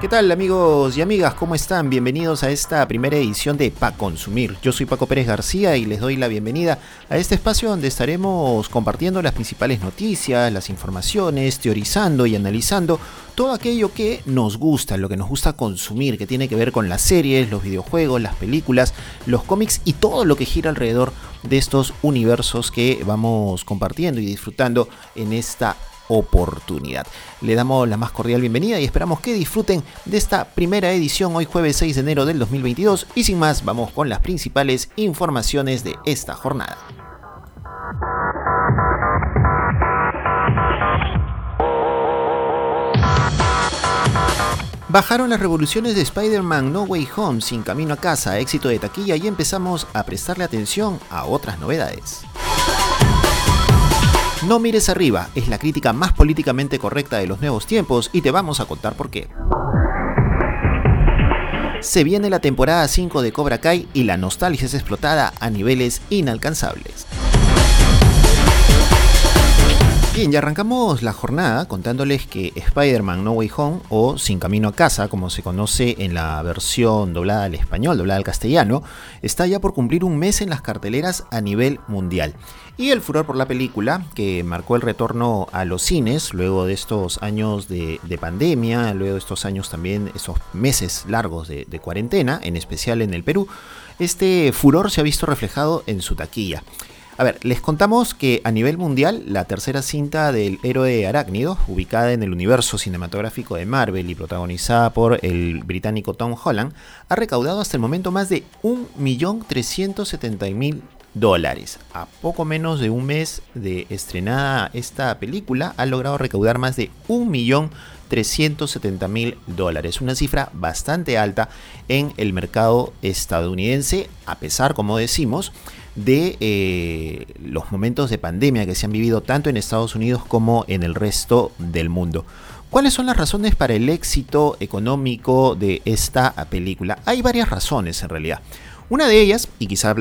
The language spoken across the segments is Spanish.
¿Qué tal amigos y amigas? ¿Cómo están? Bienvenidos a esta primera edición de Pa Consumir. Yo soy Paco Pérez García y les doy la bienvenida a este espacio donde estaremos compartiendo las principales noticias, las informaciones, teorizando y analizando todo aquello que nos gusta, lo que nos gusta consumir, que tiene que ver con las series, los videojuegos, las películas, los cómics y todo lo que gira alrededor de estos universos que vamos compartiendo y disfrutando en esta oportunidad. Le damos la más cordial bienvenida y esperamos que disfruten de esta primera edición hoy jueves 6 de enero del 2022 y sin más vamos con las principales informaciones de esta jornada. Bajaron las revoluciones de Spider-Man No Way Home sin camino a casa, éxito de taquilla y empezamos a prestarle atención a otras novedades. No mires arriba es la crítica más políticamente correcta de los nuevos tiempos y te vamos a contar por qué. Se viene la temporada 5 de Cobra Kai y la nostalgia es explotada a niveles inalcanzables. Bien, ya arrancamos la jornada contándoles que Spider-Man No Way Home o Sin Camino a Casa, como se conoce en la versión doblada al español, doblada al castellano, está ya por cumplir un mes en las carteleras a nivel mundial. Y el furor por la película, que marcó el retorno a los cines luego de estos años de, pandemia, luego de estos años también, esos meses largos de, cuarentena, en especial en el Perú, este furor se ha visto reflejado en su taquilla. A ver, les contamos que a nivel mundial, la tercera cinta del héroe arácnido, ubicada en el universo cinematográfico de Marvel y protagonizada por el británico Tom Holland, ha recaudado hasta el momento más de 1.370.000 dólares. A poco menos de un mes de estrenada esta película, ha logrado recaudar más de 1.370.000 dólares. Una cifra bastante alta en el mercado estadounidense, a pesar, como decimos, de eh, los momentos de pandemia que se han vivido tanto en Estados Unidos como en el resto del mundo. ¿Cuáles son las razones para el éxito económico de esta película? Hay varias razones en realidad. Una de ellas, y quizá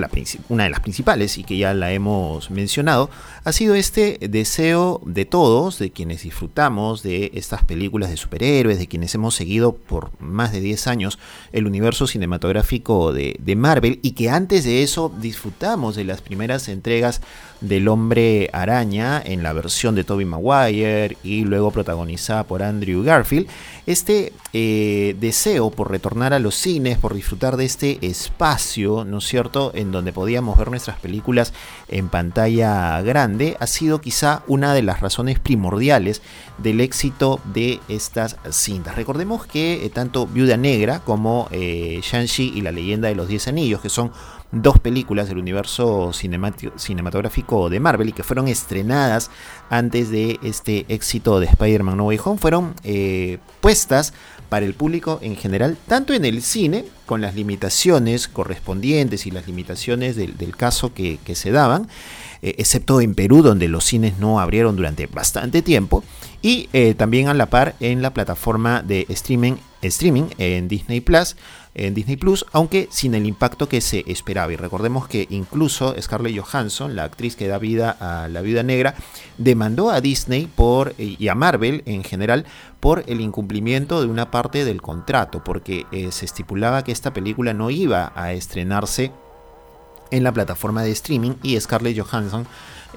una de las principales, y que ya la hemos mencionado, ha sido este deseo de todos, de quienes disfrutamos de estas películas de superhéroes, de quienes hemos seguido por más de 10 años el universo cinematográfico de, de Marvel, y que antes de eso disfrutamos de las primeras entregas del hombre araña en la versión de Tobey Maguire y luego protagonizada por Andrew Garfield, este eh, deseo por retornar a los cines, por disfrutar de este espacio, ¿no es cierto?, en donde podíamos ver nuestras películas en pantalla grande, ha sido quizá una de las razones primordiales del éxito de estas cintas. Recordemos que eh, tanto Viuda Negra como eh, Shang-Chi y la leyenda de los Diez Anillos, que son dos películas del universo cinematográfico de Marvel y que fueron estrenadas antes de este éxito de Spider-Man No Way Home, fueron eh, puestas para el público en general, tanto en el cine, con las limitaciones correspondientes y las limitaciones del, caso que, se daban, eh, excepto en Perú, donde los cines no abrieron durante bastante tiempo, y eh, también a la par en la plataforma de streaming, streaming en Disney Plus, en Disney Plus, aunque sin el impacto que se esperaba. Y recordemos que incluso Scarlett Johansson, la actriz que da vida a la Viuda Negra, demandó a Disney por y a Marvel en general por el incumplimiento de una parte del contrato, porque eh, se estipulaba que esta película no iba a estrenarse en la plataforma de streaming y Scarlett Johansson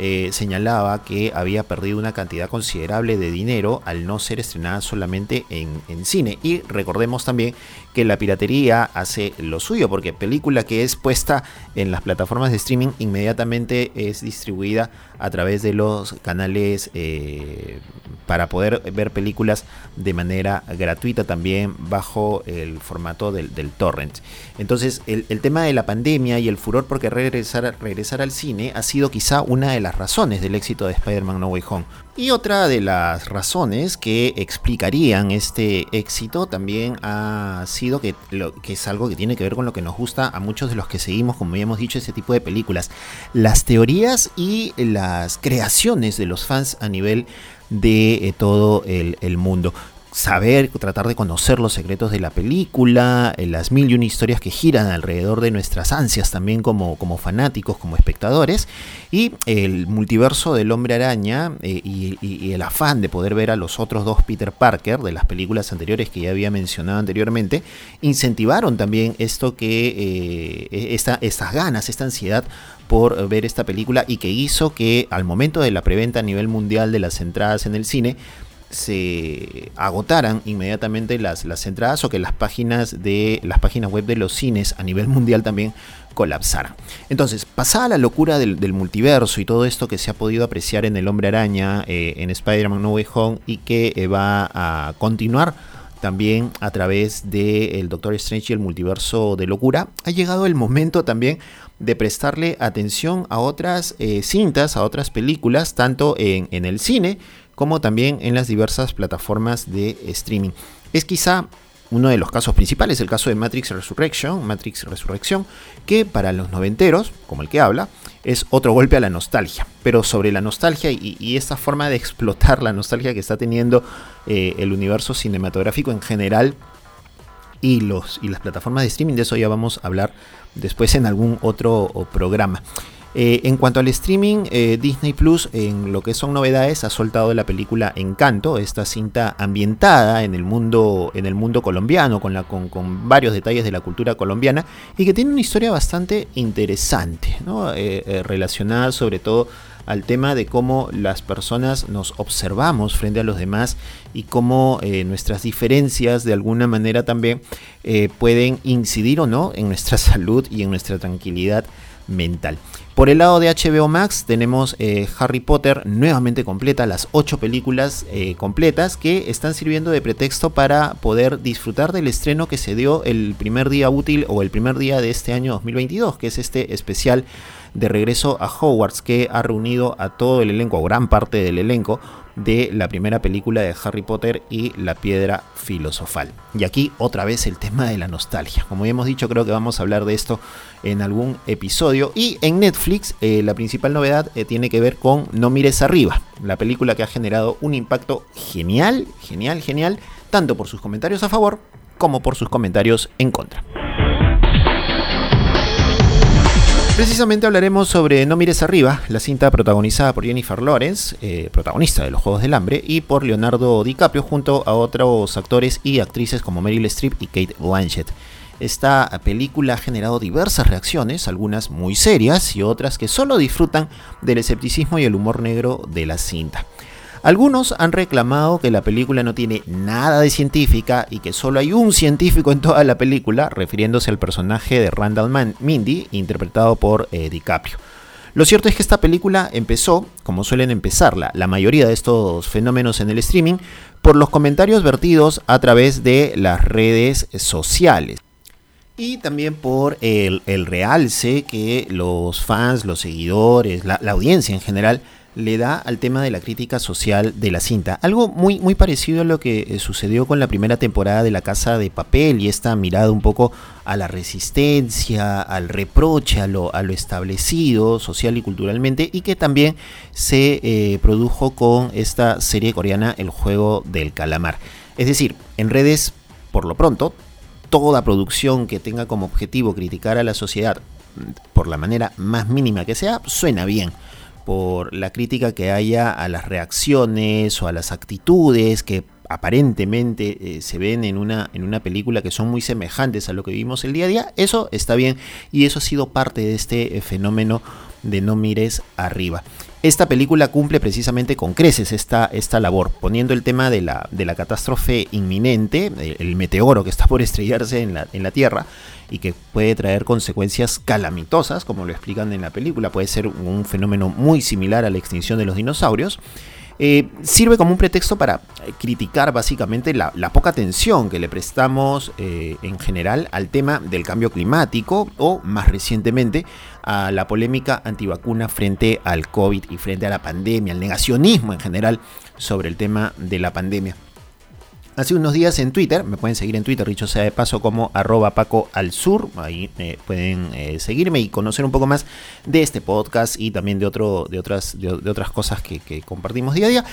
eh, señalaba que había perdido una cantidad considerable de dinero al no ser estrenada solamente en, cine. Y recordemos también que la piratería hace lo suyo, porque película que es puesta en las plataformas de streaming inmediatamente es distribuida a través de los canales eh, para poder ver películas de manera gratuita también bajo el formato del, torrent. Entonces el, tema de la pandemia y el furor por querer regresar, regresar al cine ha sido quizá una de de las razones del éxito de Spider-Man No Way Home. Y otra de las razones que explicarían este éxito también ha sido que, lo, que es algo que tiene que ver con lo que nos gusta a muchos de los que seguimos, como ya hemos dicho, ese tipo de películas. Las teorías y las creaciones de los fans a nivel de eh, todo el, el mundo saber, tratar de conocer los secretos de la película, eh, las mil y una historias que giran alrededor de nuestras ansias también como, como fanáticos, como espectadores, y el multiverso del hombre araña eh, y, el afán de poder ver a los otros dos Peter Parker de las películas anteriores que ya había mencionado anteriormente, incentivaron también esto que, eh, esta, estas ganas, esta ansiedad por ver esta película y que hizo que al momento de la preventa a nivel mundial de las entradas en el cine, se agotaran inmediatamente las, las entradas o que las páginas de las páginas web de los cines a nivel mundial también colapsaran. Entonces, pasada la locura del, multiverso y todo esto que se ha podido apreciar en El Hombre Araña, eh, en Spider-Man No Way Home y que eh, va a continuar también a través de el Doctor Strange y el multiverso de locura, ha llegado el momento también de prestarle atención a otras eh, cintas, a otras películas, tanto en, en el cine como también en las diversas plataformas de streaming. Es quizá uno de los casos principales, el caso de Matrix Resurrection, Matrix Resurrección, que para los noventeros, como el que habla, es otro golpe a la nostalgia. Pero sobre la nostalgia y, esta forma de explotar la nostalgia que está teniendo eh, el universo cinematográfico en general y, los, y las plataformas de streaming, de eso ya vamos a hablar después en algún otro programa. Eh, en cuanto al streaming, eh, Disney Plus, en lo que son novedades, ha soltado la película Encanto, esta cinta ambientada en el mundo, en el mundo colombiano, con, la, con, varios detalles de la cultura colombiana, y que tiene una historia bastante interesante, eh, relacionada sobre todo al tema de cómo las personas nos observamos frente a los demás y cómo nuestras diferencias de alguna manera también pueden incidir o no en nuestra salud y en nuestra tranquilidad mental. Por el lado de HBO Max tenemos eh, Harry Potter nuevamente completa, las ocho películas eh, completas que están sirviendo de pretexto para poder disfrutar del estreno que se dio el primer día útil o el primer día de este año 2022, que es este especial de regreso a Hogwarts que ha reunido a todo el elenco, o gran parte del elenco, de la primera película de Harry Potter y la piedra filosofal. Y aquí otra vez el tema de la nostalgia. Como ya hemos dicho, creo que vamos a hablar de esto en algún episodio. Y en Netflix, eh, la principal novedad eh, tiene que ver con No mires arriba, la película que ha generado un impacto genial, genial, genial, tanto por sus comentarios a favor como por sus comentarios en contra. Precisamente hablaremos sobre No mires arriba, la cinta protagonizada por Jennifer Lawrence, eh, protagonista de los Juegos del Hambre, y por Leonardo DiCaprio junto a otros actores y actrices como Meryl Streep y Kate Blanchett. Esta película ha generado diversas reacciones, algunas muy serias y otras que solo disfrutan del escepticismo y el humor negro de la cinta. Algunos han reclamado que la película no tiene nada de científica y que solo hay un científico en toda la película, refiriéndose al personaje de Randall Mindy, interpretado por eh, DiCaprio. Lo cierto es que esta película empezó, como suelen empezarla, la mayoría de estos fenómenos en el streaming, por los comentarios vertidos a través de las redes sociales. Y también por el, realce que los fans, los seguidores, la audiencia en general le da al tema de la crítica social de la cinta. Algo muy, muy parecido a lo que eh, sucedió con la primera temporada de La Casa de Papel y esta mirada un poco a la resistencia, al reproche, a lo, a lo establecido social y culturalmente y que también se eh, produjo con esta serie coreana El Juego del Calamar. Es decir, en redes, por lo pronto, toda producción que tenga como objetivo criticar a la sociedad mm, por la manera más mínima que sea, suena bien por la crítica que haya a las reacciones o a las actitudes que aparentemente eh, se ven en una, en una película que son muy semejantes a lo que vivimos el día a día, eso está bien y eso ha sido parte de este eh, fenómeno de no mires arriba. Esta película cumple precisamente con creces esta, esta labor, poniendo el tema de la, de la catástrofe inminente, el meteoro que está por estrellarse en la, en la Tierra, y que puede traer consecuencias calamitosas, como lo explican en la película, puede ser un fenómeno muy similar a la extinción de los dinosaurios. Eh, sirve como un pretexto para criticar básicamente la, poca atención que le prestamos eh, en general al tema del cambio climático o más recientemente a la polémica antivacuna frente al COVID y frente a la pandemia, al negacionismo en general sobre el tema de la pandemia. Hace unos días en Twitter, me pueden seguir en Twitter, dicho sea de paso, como arroba Paco al Sur. Ahí eh, pueden eh, seguirme y conocer un poco más de este podcast y también de, otro, de, otras, cosas que, compartimos día a día.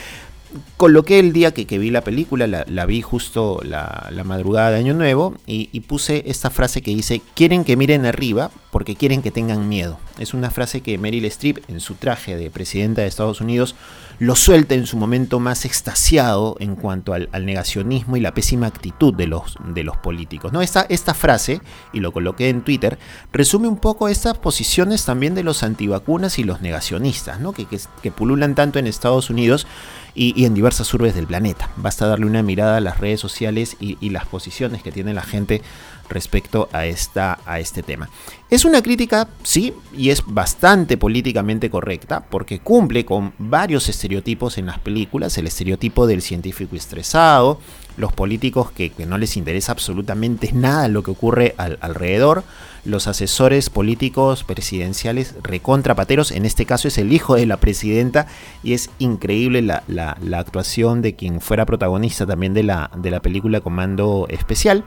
Coloqué el día que, vi la película, la, vi justo la, madrugada de Año Nuevo y, y, puse esta frase que dice, quieren que miren arriba porque quieren que tengan miedo. Es una frase que Meryl Streep en su traje de presidenta de Estados Unidos lo suelta en su momento más extasiado en cuanto al, negacionismo y la pésima actitud de los, de los políticos. ¿no? Esta, esta frase, y lo coloqué en Twitter, resume un poco estas posiciones también de los antivacunas y los negacionistas, ¿no? que, que, pululan tanto en Estados Unidos y, en diversas urbes del planeta. Basta darle una mirada a las redes sociales y, y las posiciones que tiene la gente respecto a, esta, a este tema. Es una crítica, sí, y es bastante políticamente correcta, porque cumple con varios estereotipos en las películas, el estereotipo del científico estresado, los políticos que, no les interesa absolutamente nada lo que ocurre alrededor, los asesores políticos presidenciales recontrapateros, en este caso es el hijo de la presidenta, y es increíble la, la actuación de quien fuera protagonista también de la, de la película Comando Especial.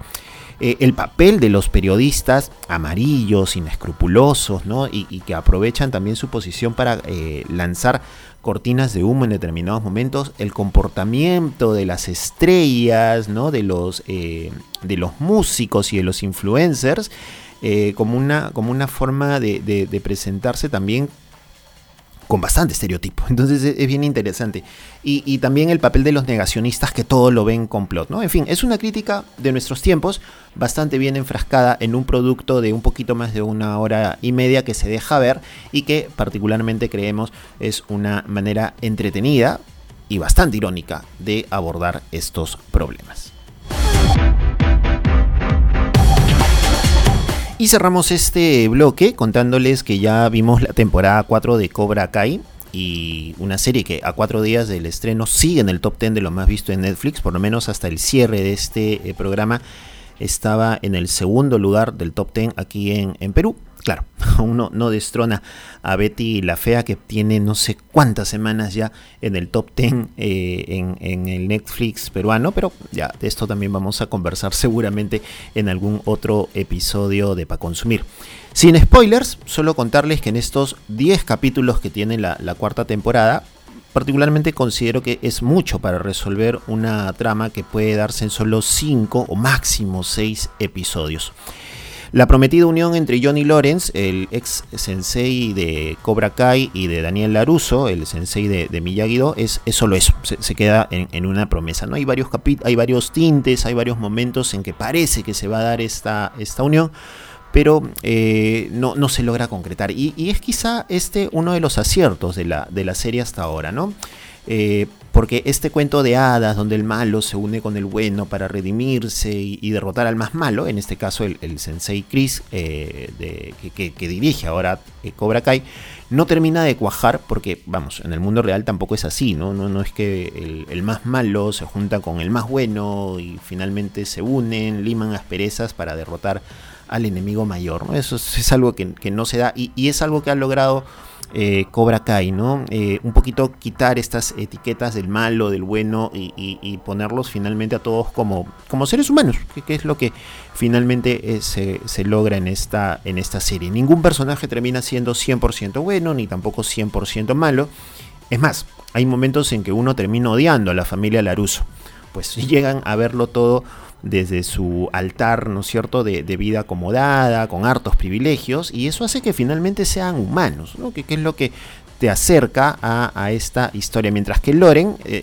Eh, el papel de los periodistas amarillos, inescrupulosos, ¿no? Y, que aprovechan también su posición para eh, lanzar cortinas de humo en determinados momentos, el comportamiento de las estrellas, ¿no? de, los, eh, de los músicos y de los influencers, como, una, como una forma de presentarse también con bastante estereotipo. Entonces es, bien interesante. Y, también el papel de los negacionistas que todo lo ven complot, ¿no? En fin, es una crítica de nuestros tiempos, bastante bien enfrascada en un producto de un poquito más de una hora y media que se deja ver y que particularmente creemos es una manera entretenida y bastante irónica de abordar estos problemas. Y cerramos este bloque contándoles que ya vimos la temporada 4 de Cobra Kai y una serie que a cuatro días del estreno sigue en el top 10 de lo más visto en Netflix, por lo menos hasta el cierre de este eh, programa estaba en el segundo lugar del top 10 aquí en, en Perú. Claro, uno no destrona a Betty la Fea, que tiene no sé cuántas semanas ya en el top 10 eh, en, el Netflix peruano, pero ya de esto también vamos a conversar seguramente en algún otro episodio de Pa' Consumir. Sin spoilers, solo contarles que en estos 10 capítulos que tiene la, la cuarta temporada, particularmente considero que es mucho para resolver una trama que puede darse en solo 5 o máximo 6 episodios. La prometida unión entre Johnny Lawrence, el ex sensei de Cobra Kai, y de Daniel Laruso, el sensei de, de Miyagi-Do, es, solo eso, se, queda en, una promesa. ¿no? Hay, varios hay varios tintes, hay varios momentos en que parece que se va a dar esta, esta unión, pero eh, no, no, se logra concretar. Y, es quizá este uno de los aciertos de la, de la serie hasta ahora, ¿no? Eh, porque este cuento de hadas donde el malo se une con el bueno para redimirse y, derrotar al más malo, en este caso el, sensei Chris, eh, que, dirige ahora eh, Cobra Kai, no termina de cuajar porque, vamos, en el mundo real tampoco es así, ¿no? No, no es que el, más malo se junta con el más bueno y finalmente se unen, liman asperezas para derrotar al enemigo mayor, ¿no? Eso es, algo que, no se da y, y es algo que ha logrado eh, Cobra Kai, ¿no? Eh, un poquito quitar estas etiquetas del malo, del bueno y, ponerlos finalmente a todos como, como seres humanos, que, es lo que finalmente eh, se, logra en esta, en esta serie. Ningún personaje termina siendo 100% bueno ni tampoco 100% malo. Es más, hay momentos en que uno termina odiando a la familia Laruso, pues llegan a verlo todo desde su altar, ¿no es cierto?, de, vida acomodada, con hartos privilegios, y eso hace que finalmente sean humanos, ¿no? Que, es lo que te acerca a, esta historia. Mientras que Loren, eh,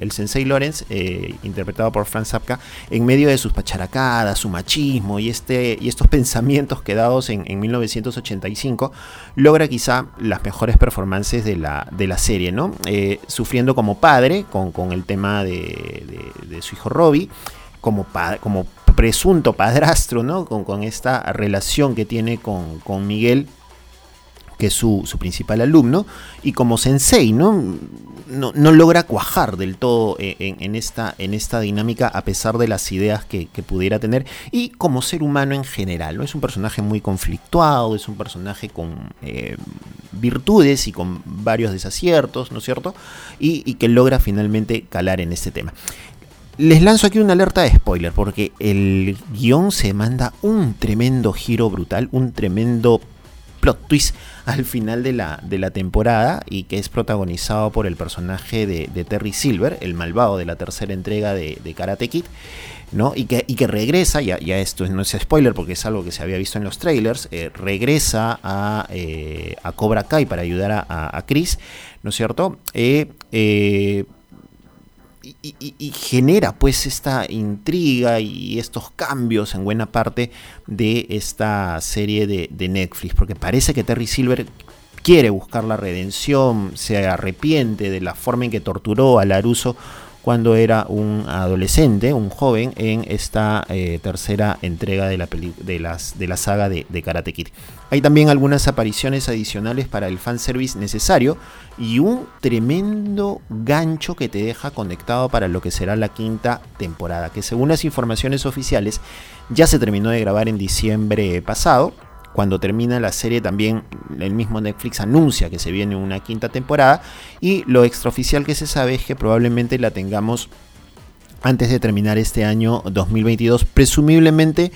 el, sensei Lorenz, eh, interpretado por Franz Zapka, en medio de sus pacharacadas, su machismo y, este, y estos pensamientos quedados en, 1985, logra quizá las mejores performances de la, serie. Eh, sufriendo como padre con, con el tema de, de su hijo Robbie como, como presunto padrastro, ¿no? Con, esta relación que tiene con, Miguel, que es su, principal alumno, y como sensei, ¿no? no, logra cuajar del todo en, esta, en esta dinámica a pesar de las ideas que, pudiera tener y como ser humano en general. ¿no? Es un personaje muy conflictuado, es un personaje con eh, virtudes y con varios desaciertos, ¿no es cierto? Y, que logra finalmente calar en este tema. Les lanzo aquí una alerta de spoiler porque el guion se manda un tremendo giro brutal, un tremendo plot twist al final de la, de la temporada y que es protagonizado por el personaje de, Terry Silver, el malvado de la tercera entrega de, Karate Kid. ¿no? Y, que, y que regresa, ya, ya esto no es spoiler porque es algo que se había visto en los trailers, eh, regresa a, eh, a, Cobra Kai para ayudar a, a, Chris, ¿no es cierto? eh, y, genera pues esta intriga y estos cambios en buena parte de esta serie de, Netflix, porque parece que Terry Silver quiere buscar la redención, se arrepiente de la forma en que torturó a Laruso cuando era un adolescente, un joven, en esta eh, tercera entrega de la, de, las, de la saga de, Karate Kid. Hay también algunas apariciones adicionales para el fanservice necesario y un tremendo gancho que te deja conectado para lo que será la quinta temporada, que según las informaciones oficiales ya se terminó de grabar en diciembre pasado cuando termina la serie también el mismo Netflix anuncia que se viene una quinta temporada y lo extraoficial que se sabe es que probablemente la tengamos antes de terminar este año 2022, presumiblemente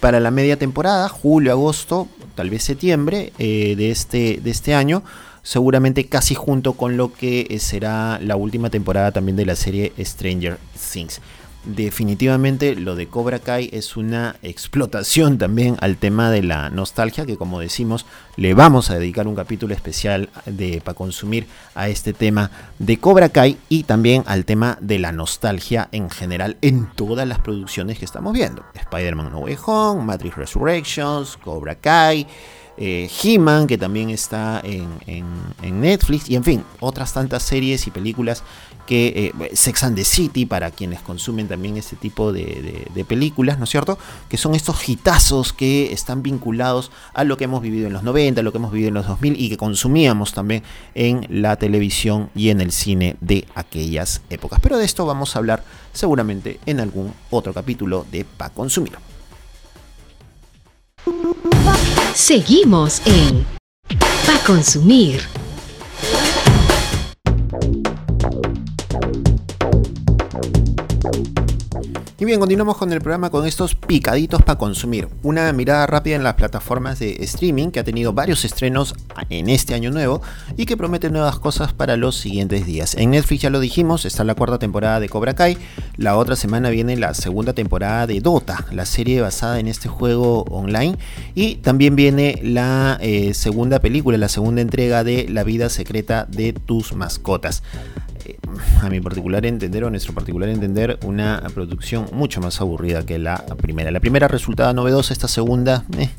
para la media temporada, julio, agosto, tal vez septiembre eh, de, este, de este año, seguramente casi junto con lo que será la última temporada también de la serie Stranger Things definitivamente lo de Cobra Kai es una explotación también al tema de la nostalgia que como decimos le vamos a dedicar un capítulo especial de para consumir a este tema de Cobra Kai y también al tema de la nostalgia en general en todas las producciones que estamos viendo. Spider-Man No Way Home, Matrix Resurrections, Cobra Kai eh, He-Man, que también está en, en, Netflix, y en fin, otras tantas series y películas que eh, Sex and the City, para quienes consumen también este tipo de, películas, ¿no es cierto? Que son estos hitazos que están vinculados a lo que hemos vivido en los 90, a lo que hemos vivido en los 2000 y que consumíamos también en la televisión y en el cine de aquellas épocas. Pero de esto vamos a hablar seguramente en algún otro capítulo de Pa Consumir. Seguimos en Pa Consumir. Y bien, continuamos con el programa con estos picaditos para consumir. Una mirada rápida en las plataformas de streaming que ha tenido varios estrenos en este año nuevo y que promete nuevas cosas para los siguientes días. En Netflix ya lo dijimos, está la cuarta temporada de Cobra Kai. La otra semana viene la segunda temporada de Dota, la serie basada en este juego online. Y también viene la eh, segunda película, la segunda entrega de La vida secreta de tus mascotas a mi particular entender o nuestro particular entender, una producción mucho más aburrida que la primera. La primera resultaba novedosa, esta segunda, eh,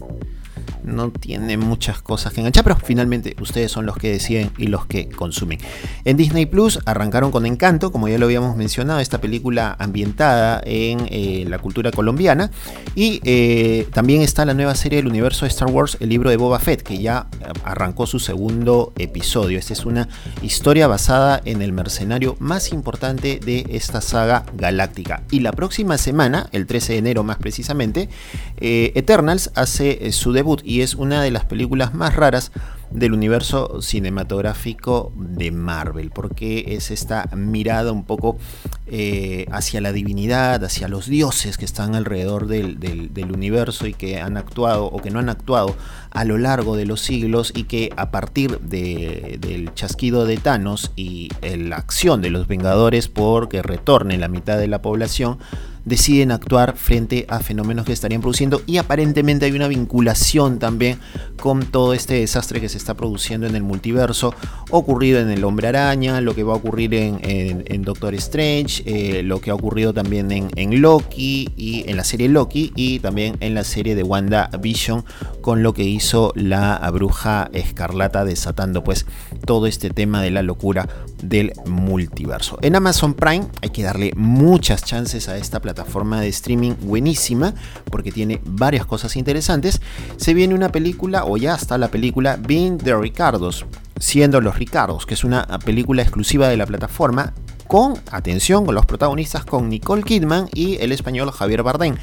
no tiene muchas cosas que enganchar, pero finalmente ustedes son los que deciden y los que consumen. En Disney Plus arrancaron con Encanto, como ya lo habíamos mencionado, esta película ambientada en eh, la cultura colombiana. Y eh, también está la nueva serie del universo de Star Wars, el libro de Boba Fett, que ya arrancó su segundo episodio. Esta es una historia basada en el mercenario más importante de esta saga galáctica. Y la próxima semana, el 13 de enero más precisamente, eh, Eternals hace su debut y es una de las películas más raras del universo cinematográfico de Marvel, porque es esta mirada un poco eh, hacia la divinidad, hacia los dioses que están alrededor del, universo y que han actuado o que no han actuado a lo largo de los siglos y que a partir del chasquido de Thanos y la acción de los Vengadores por que retorne la mitad de la población, deciden actuar frente a fenómenos que estarían produciendo. Y aparentemente hay una vinculación también con todo este desastre que se está produciendo en el multiverso, ocurrido en el Hombre Araña, lo que va a ocurrir en, Doctor Strange, eh, lo que ha ocurrido también en, Loki y en la serie Loki y también en la serie de Wanda Vision con lo que hizo la bruja escarlata desatando pues todo este tema de la locura del multiverso. En Amazon Prime hay que darle muchas chances a esta plataforma plataforma de streaming buenísima porque tiene varias cosas interesantes. Se viene una película, o ya está la película, Being the Ricardos. siendo Los Ricardos, que es una película exclusiva de la plataforma con, atención, con los protagonistas con Nicole Kidman y el español Javier Bardem,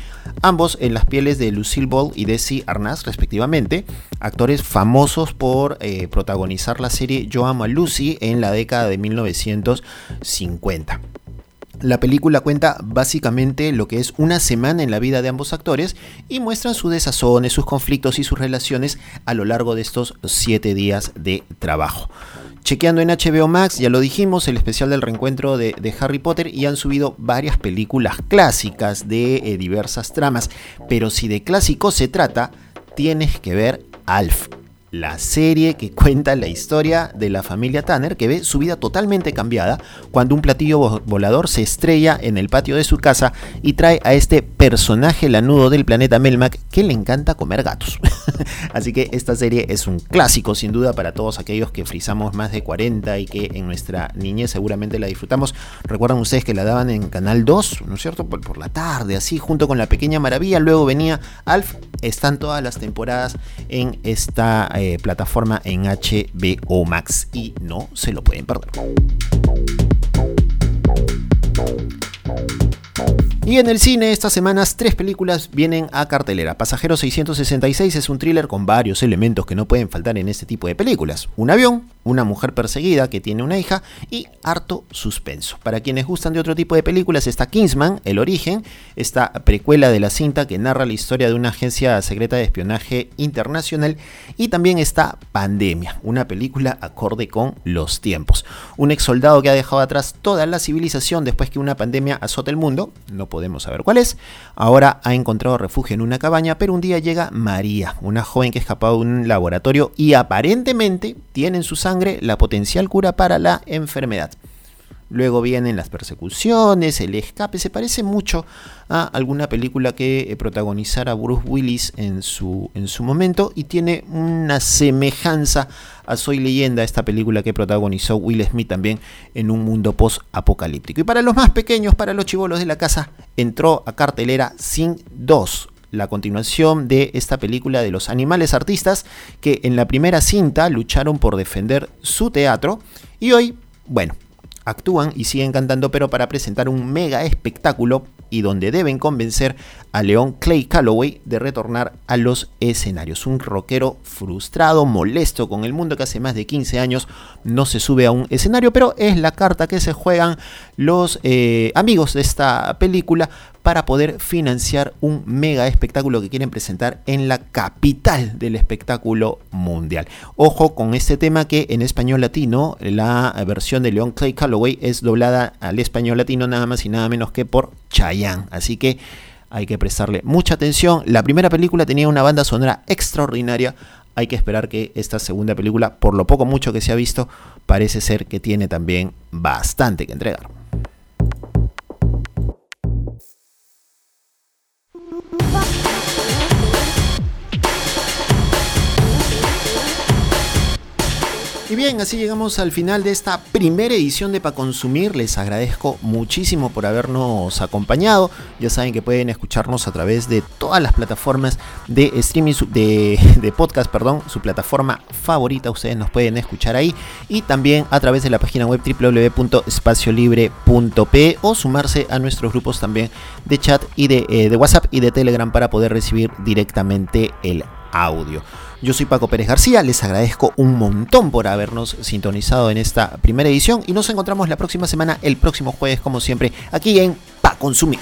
ambos en las pieles de Lucille Ball y Desi Arnaz respectivamente, actores famosos por eh, protagonizar la serie Yo amo a Lucy en la década de 1950. La película cuenta básicamente lo que es una semana en la vida de ambos actores y muestran sus desazones, sus conflictos y sus relaciones a lo largo de estos siete días de trabajo. Chequeando en HBO Max, ya lo dijimos, el especial del reencuentro de, Harry Potter y han subido varias películas clásicas de eh, diversas tramas. Pero si de clásico se trata, tienes que ver Alf, la serie que cuenta la historia de la familia Tanner que ve su vida totalmente cambiada cuando un platillo volador se estrella en el patio de su casa y trae a este personaje lanudo del planeta Melmac que le encanta comer gatos. Así que esta serie es un clásico sin duda para todos aquellos que frizamos más de 40 y que en nuestra niñez seguramente la disfrutamos. Recuerdan ustedes que la daban en Canal 2, ¿no es cierto? Por, por la tarde, así junto con la pequeña maravilla. Luego venía Alf. Están todas las temporadas en esta eh, plataforma en HBO Max y no se lo pueden perder. Y en el cine estas semanas tres películas vienen a cartelera. Pasajero 666 es un thriller con varios elementos que no pueden faltar en este tipo de películas. Un avión, una mujer perseguida que tiene una hija y harto suspenso. Para quienes gustan de otro tipo de películas está Kingsman, El origen, esta precuela de la cinta que narra la historia de una agencia secreta de espionaje internacional y también está Pandemia, una película acorde con los tiempos. Un ex soldado que ha dejado atrás toda la civilización después que una pandemia azota el mundo, no podemos saber cuál es, ahora ha encontrado refugio en una cabaña, pero un día llega María, una joven que ha escapado de un laboratorio y aparentemente tiene en su sangre la potencial cura para la enfermedad. Luego vienen las persecuciones, el escape. Se parece mucho a alguna película que eh, protagonizara Bruce Willis en su, en su momento y tiene una semejanza a Soy leyenda, esta película que protagonizó Will Smith también en un mundo post-apocalíptico. Y para los más pequeños, para los chivolos de la casa, entró a cartelera Sin 2, la continuación de esta película de los animales artistas que en la primera cinta lucharon por defender su teatro y hoy, bueno, actúan y siguen cantando pero para presentar un mega espectáculo y donde deben convencer a León Clay Calloway de retornar a los escenarios. Un rockero frustrado, molesto con el mundo que hace más de 15 años no se sube a un escenario, pero es la carta que se juegan los eh, amigos de esta película para poder financiar un mega espectáculo que quieren presentar en la capital del espectáculo mundial. Ojo con este tema que en español latino la versión de León Clay Calloway es doblada al español latino nada más y nada menos que por Chayanne. Así que hay que prestarle mucha atención. La primera película tenía una banda sonora extraordinaria. Hay que esperar que esta segunda película, por lo poco mucho que se ha visto, parece ser que tiene también bastante que entregar. Y bien, así llegamos al final de esta primera edición de Pa Consumir. Les agradezco muchísimo por habernos acompañado. Ya saben que pueden escucharnos a través de todas las plataformas de streaming de, podcast, perdón, su plataforma favorita. Ustedes nos pueden escuchar ahí y también a través de la página web www.espaciolibre.p o sumarse a nuestros grupos también de chat y eh, de WhatsApp y de Telegram para poder recibir directamente el audio. Yo soy Paco Pérez García, les agradezco un montón por habernos sintonizado en esta primera edición y nos encontramos la próxima semana, el próximo jueves, como siempre, aquí en Pa Consumir.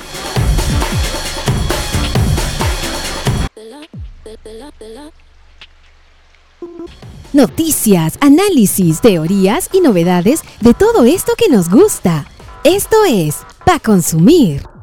Noticias, análisis, teorías y novedades de todo esto que nos gusta. Esto es Pa Consumir.